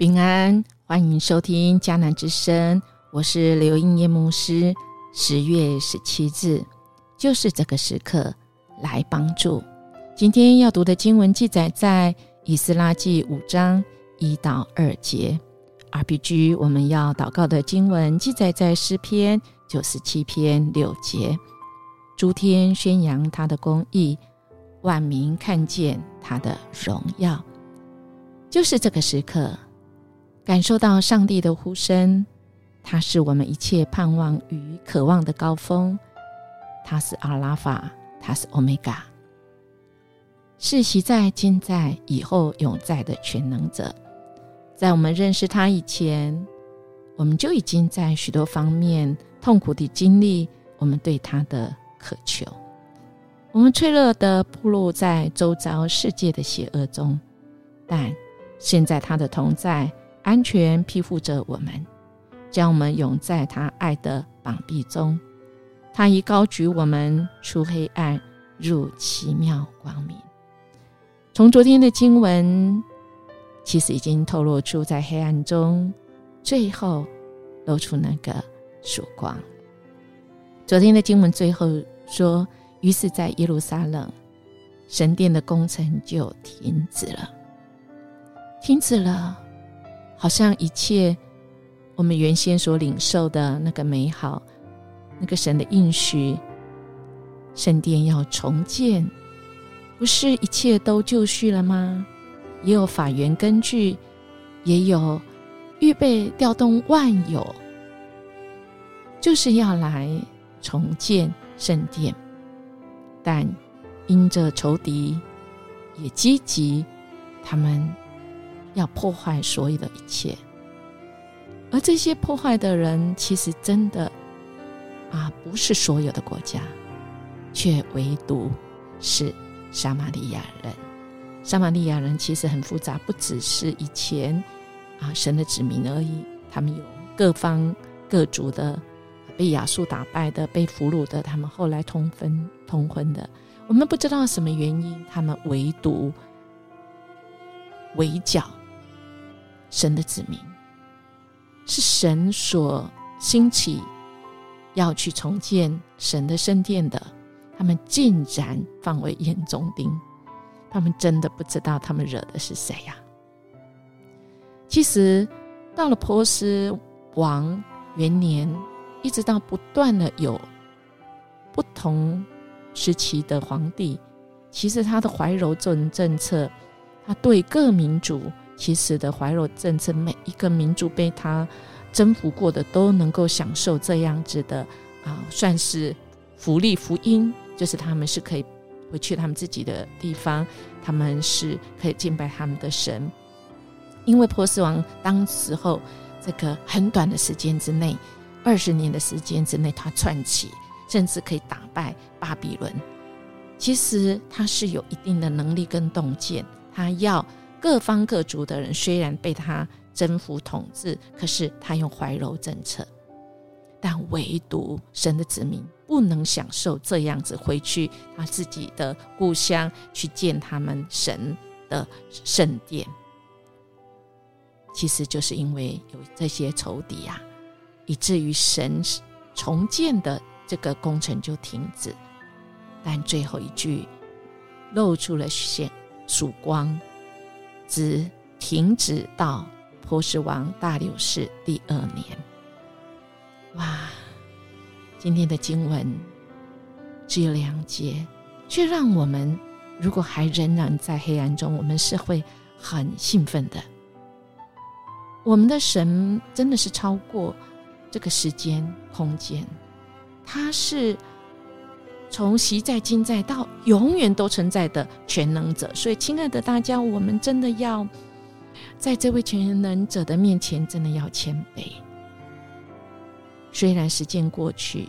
平安，欢迎收听迦南之声，我是刘英叶牧师。十月十七日，就是这个时刻来帮助。今天要读的经文记载在以斯拉记五章一到二节。RPG 我们要祷告的经文记载在诗篇九十七篇六节。诸天宣扬他的公义，万民看见他的荣耀。就是这个时刻，感受到上帝的呼声。他是我们一切盼望与渴望的高峰。他是阿拉法，他是欧米伽，是习在、今在、以后永在的全能者。在我们认识他以前，我们就已经在许多方面痛苦地经历我们对他的渴求。我们脆弱的暴露在周遭世界的邪恶中，但现在他的同在安全庇护着我们。将我们拥在他爱的膀臂中，他已高举我们出黑暗，入奇妙光明。从昨天的经文，其实已经透露出在黑暗中，最后露出那个曙光。昨天的经文最后说：“于是，在耶路撒冷，神殿的工程就停止了，停止了，好像一切。”我们原先所领受的那个美好，那个神的应许，圣殿要重建，不是一切都就绪了吗？也有法源根据，也有预备调动万有，就是要来重建圣殿。但因着仇敌也积极，他们要破坏所有的一切。而这些破坏的人，其实真的啊，不是所有的国家，却唯独是撒玛利亚人。撒玛利亚人其实很复杂，不只是以前啊神的子民而已，他们有各方各族的，被亚述打败的，被俘虏的，他们后来通婚通婚的。我们不知道什么原因，他们唯独围剿神的子民。是神所兴起要去重建神的圣殿的，他们竟然放为眼中钉，他们真的不知道他们惹的是谁呀？其实到了波斯王元年，一直到不断的有不同时期的皇帝，其实他的怀柔政政策，他对各民族。其实的怀柔政策，每一个民族被他征服过的都能够享受这样子的啊，算是福利福音，就是他们是可以回去他们自己的地方，他们是可以敬拜他们的神。因为波斯王当时候这个很短的时间之内，二十年的时间之内，他串起，甚至可以打败巴比伦。其实他是有一定的能力跟洞见，他要。各方各族的人虽然被他征服统治，可是他用怀柔政策，但唯独神的子民不能享受这样子回去他自己的故乡去见他们神的圣殿。其实就是因为有这些仇敌啊，以至于神重建的这个工程就停止。但最后一句露出了显曙光。只停止到波斯王大流士第二年。哇！今天的经文只有两节，却让我们如果还仍然在黑暗中，我们是会很兴奋的。我们的神真的是超过这个时间空间，他是。从习在、今在到永远都存在的全能者，所以，亲爱的大家，我们真的要在这位全能者的面前，真的要谦卑。虽然时间过去，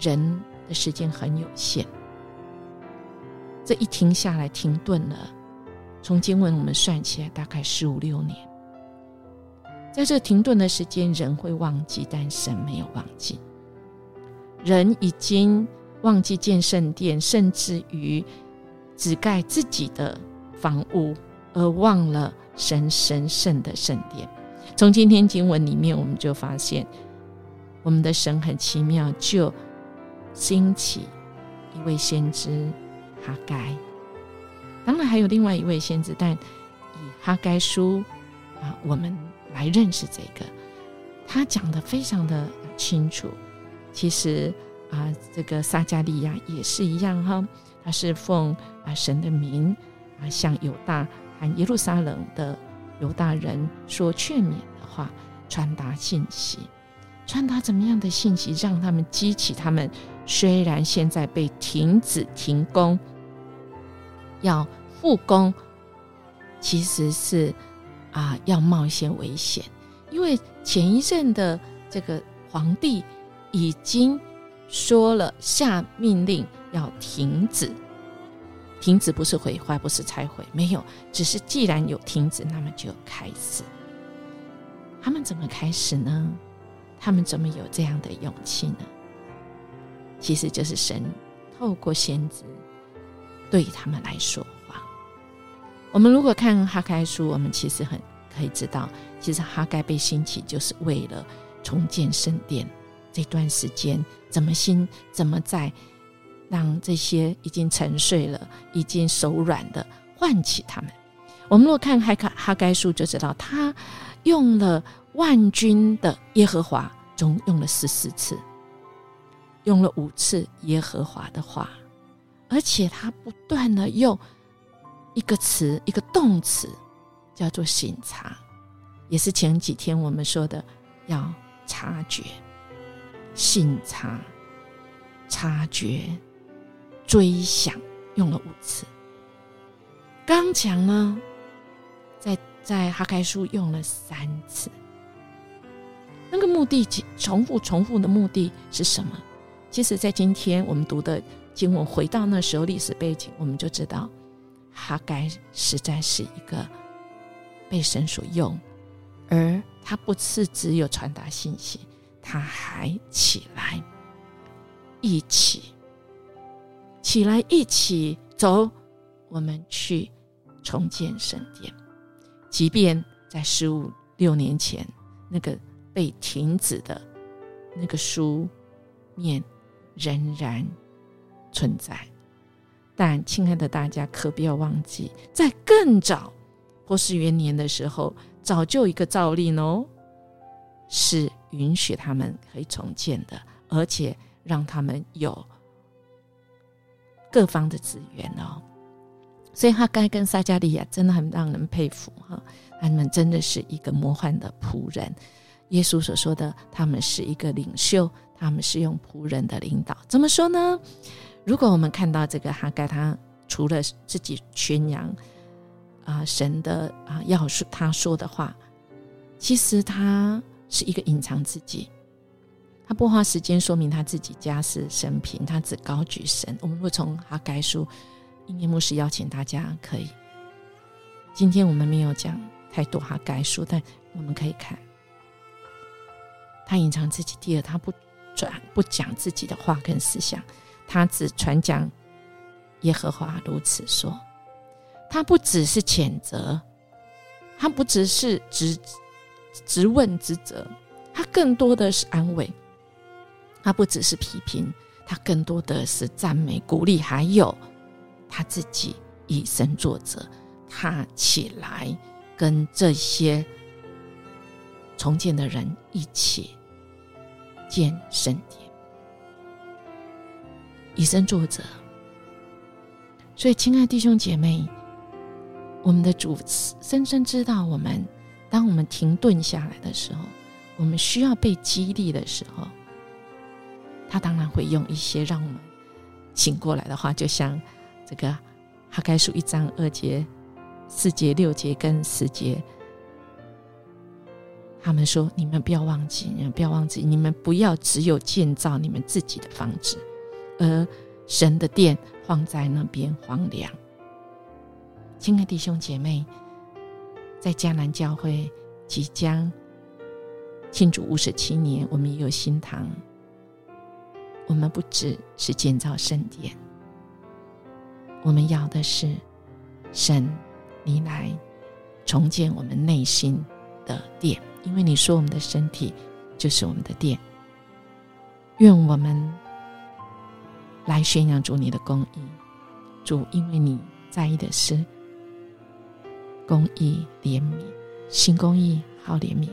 人的时间很有限，这一停下来、停顿了，从经文我们算起来，大概十五六年。在这停顿的时间，人会忘记，但神没有忘记，人已经。忘记建圣殿，甚至于只盖自己的房屋，而忘了神神圣的圣殿。从今天经文里面，我们就发现，我们的神很奇妙，就兴起一位先知哈该。当然还有另外一位先知，但以哈该书啊，我们来认识这个，他讲的非常的清楚。其实啊，这个撒加利亚也是一样哈，他是奉啊神的名啊，向犹大和耶路撒冷的犹大人说劝勉的话，传达信息，传达怎么样的信息，让他们激起他们虽然现在被停止停工。要复工，其实是啊，要冒一些危险，因为前一阵的这个皇帝已经说了下命令要停止，停止不是毁坏，不是拆毁，没有，只是既然有停止，那么就开始。他们怎么开始呢？他们怎么有这样的勇气呢？其实就是神透过先知。对他们来说话，我们如果看哈开书，我们其实很可以知道，其实哈该被兴起就是为了重建圣殿。这段时间怎么心，怎么在让这些已经沉睡了、已经手软的唤起他们。我们如果看哈卡哈该书，就知道他用了万军的耶和华，总用了十四次，用了五次耶和华的话。而且他不断的用一个词，一个动词，叫做“醒察”，也是前几天我们说的要察觉、醒察、察觉、追想，用了五次。刚强呢，在在哈开书用了三次。那个目的，重复重复的目的是什么？其实，在今天我们读的。经文回到那时候历史背景，我们就知道哈该实在是一个被神所用，而他不是只有传达信息，他还起来一起起来一起走，我们去重建圣殿。即便在十五六年前那个被停止的那个书面，仍然。存在，但亲爱的大家可不要忘记，在更早波斯元年的时候，早就一个诏令哦，是允许他们可以重建的，而且让他们有各方的资源哦。所以哈该跟撒加利亚真的很让人佩服哈，他们真的是一个魔幻的仆人。耶稣所说的，他们是一个领袖，他们是用仆人的领导。怎么说呢？如果我们看到这个哈盖，他除了自己宣扬啊神的啊要说他说的话，其实他是一个隐藏自己，他不花时间说明他自己家世生平，他只高举神。我们会从哈该书，英年牧师邀请大家可以，今天我们没有讲太多哈该书，但我们可以看他隐藏自己。第二，他不转不讲自己的话跟思想。他只传讲耶和华如此说，他不只是谴责，他不只是直直问直责，他更多的是安慰。他不只是批评，他更多的是赞美鼓励，还有他自己以身作则，他起来跟这些重建的人一起建圣殿。以身作则，所以，亲爱弟兄姐妹，我们的主深深知道，我们当我们停顿下来的时候，我们需要被激励的时候，他当然会用一些让我们醒过来的话，就像这个哈该书一章二节、四节、六节跟十节，他们说：“你们不要忘记，你们不要忘记，你们不要只有建造你们自己的房子。”而神的殿放在那边荒凉。亲爱弟兄姐妹，在迦南教会即将庆祝五十七年，我们也有新堂。我们不只是建造圣殿，我们要的是神你来重建我们内心的殿，因为你说我们的身体就是我们的殿。愿我们来宣扬主你的公义，主，因为你在意的是公义、怜悯，心公义、好怜悯，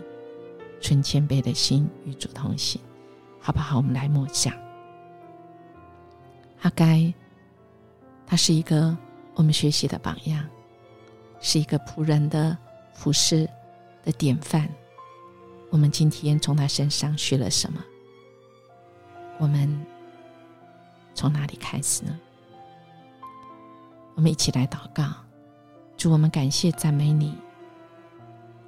存谦卑的心与主同行，好不好？我们来默想。阿该，他是一个我们学习的榜样，是一个仆人的服饰的典范。我们今天从他身上学了什么？我们从哪里开始呢？我们一起来祷告，主，我们感谢赞美你。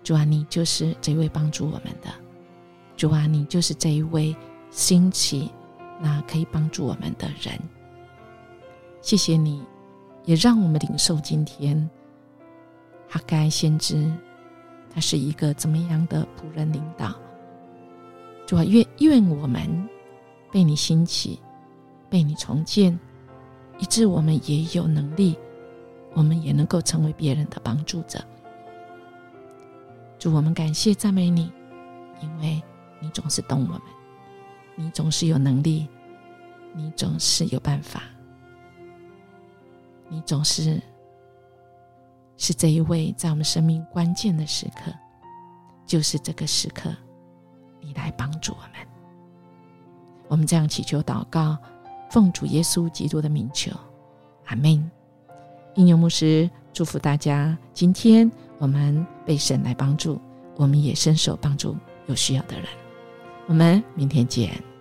主啊，你就是这位帮助我们的；主啊，你就是这一位兴起那可以帮助我们的人。谢谢你，也让我们领受今天哈该先知，他是一个怎么样的仆人领导？主啊，愿愿我们被你兴起，被你重建，以致我们也有能力，我们也能够成为别人的帮助者。主，我们感谢赞美你，因为你总是懂我们，你总是有能力，你总是有办法。你总是是这一位在我们生命关键的时刻，就是这个时刻，你来帮助我们。我们这样祈求祷告，奉主耶稣基督的名求，阿门。应用牧师祝福大家，今天我们被神来帮助，我们也伸手帮助有需要的人。我们明天见。